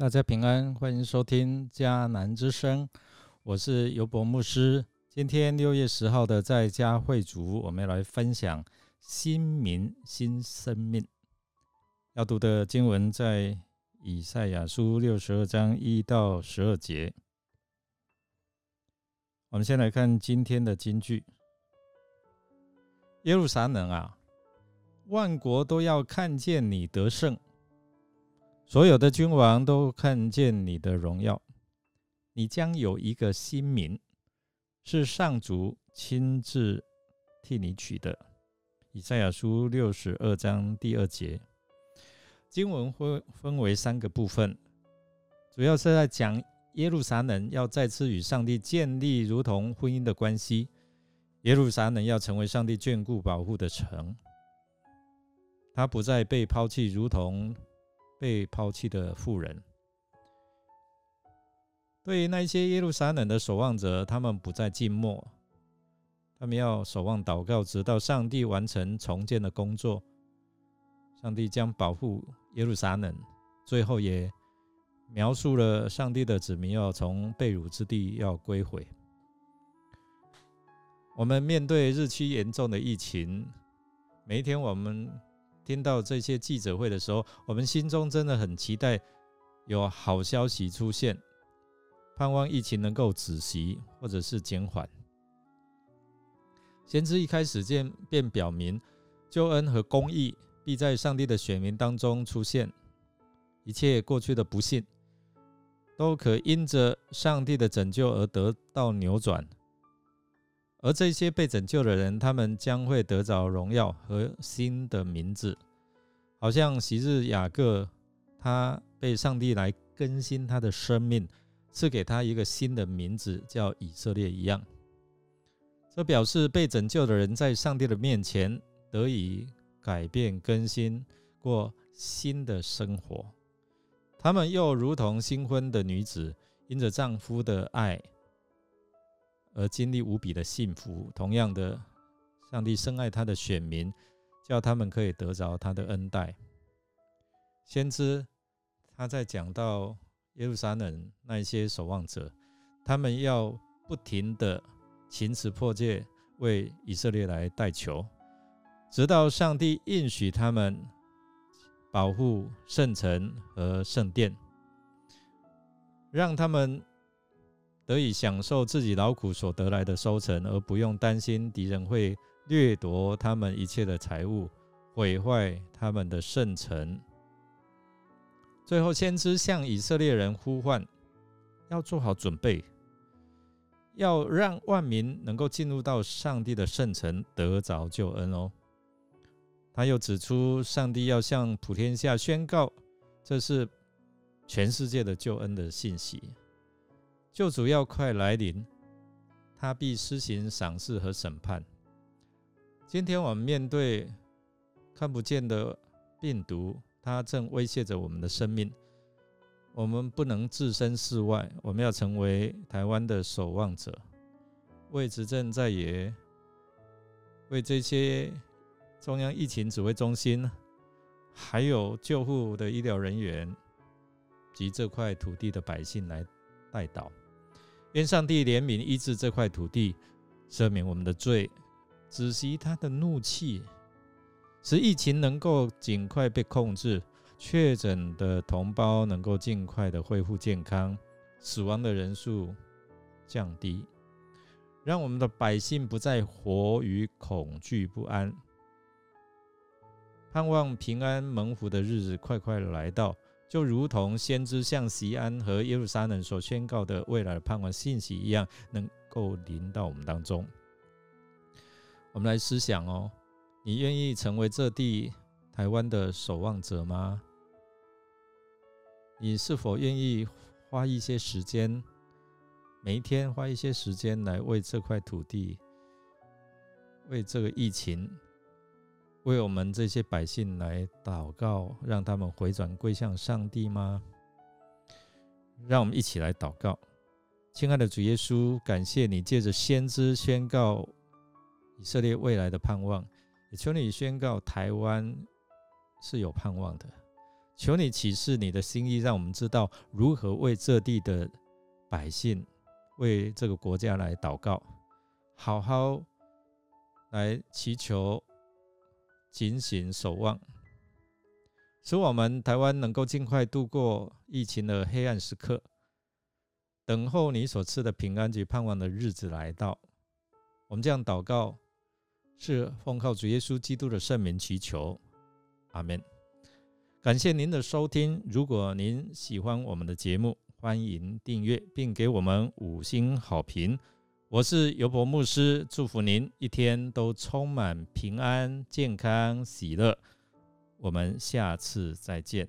大家平安，欢迎收听迦南之声，我是尤博牧师。今天六月十号的在家会主，我们来分享新民新生命。要读的经文在以赛亚书六十二章一到十二节。我们先来看今天的金句：耶路撒冷啊，万国都要看见你得胜。所有的君王都看见你的荣耀，你将有一个新名，是上主亲自替你取的。以赛亚书六十二章第二节，经文分分为三个部分，主要是在讲耶路撒冷要再次与上帝建立如同婚姻的关系，耶路撒冷要成为上帝眷顾保护的城，他不再被抛弃，如同。被抛弃的妇人，对于那些耶路撒冷的守望者，他们不再静默，他们要守望祷告，直到上帝完成重建的工作。上帝将保护耶路撒冷，最后也描述了上帝的子民要从被辱之地要归回。我们面对日趋严重的疫情，每一天我们。听到这些记者会的时候，我们心中真的很期待有好消息出现，盼望疫情能够止息或者是减缓。先知一开始便便表明，救恩和公义必在上帝的选民当中出现，一切过去的不幸都可因着上帝的拯救而得到扭转。而这些被拯救的人，他们将会得着荣耀和新的名字，好像昔日雅各，他被上帝来更新他的生命，赐给他一个新的名字，叫以色列一样。这表示被拯救的人在上帝的面前得以改变更新，过新的生活。他们又如同新婚的女子，因着丈夫的爱。而经历无比的幸福。同样的，上帝深爱他的选民，叫他们可以得着他的恩待。先知他在讲到耶路撒冷那一些守望者，他们要不停的勤持破戒，为以色列来代求，直到上帝应许他们保护圣城和圣殿，让他们。得以享受自己劳苦所得来的收成，而不用担心敌人会掠夺他们一切的财物，毁坏他们的圣城。最后，先知向以色列人呼唤，要做好准备，要让万民能够进入到上帝的圣城，得着救恩哦。他又指出，上帝要向普天下宣告，这是全世界的救恩的信息。救主要快来临，他必施行赏赐和审判。今天我们面对看不见的病毒，它正威胁着我们的生命。我们不能置身事外，我们要成为台湾的守望者，为执政在野，为这些中央疫情指挥中心，还有救护的医疗人员及这块土地的百姓来代祷。愿上帝怜悯医治这块土地，赦免我们的罪，止息他的怒气，使疫情能够尽快被控制，确诊的同胞能够尽快的恢复健康，死亡的人数降低，让我们的百姓不再活于恐惧不安，盼望平安蒙福的日子快快来到。就如同先知向西安和耶路撒冷所宣告的未来的盼望信息一样，能够临到我们当中。我们来思想哦，你愿意成为这地台湾的守望者吗？你是否愿意花一些时间，每一天花一些时间来为这块土地，为这个疫情？为我们这些百姓来祷告，让他们回转归向上帝吗？让我们一起来祷告，亲爱的主耶稣，感谢你借着先知宣告以色列未来的盼望，也求你宣告台湾是有盼望的。求你启示你的心意，让我们知道如何为这地的百姓、为这个国家来祷告，好好来祈求、警醒守望，使我们台湾能够尽快度过疫情的黑暗时刻，等候你所赐的平安及盼望的日子来到。我们这样祷告，是奉靠主耶稣基督的圣名祈求，阿门。感谢您的收听。如果您喜欢我们的节目，欢迎订阅并给我们五星好评。我是尤博牧师，祝福您一天都充满平安、健康、喜乐。我们下次再见。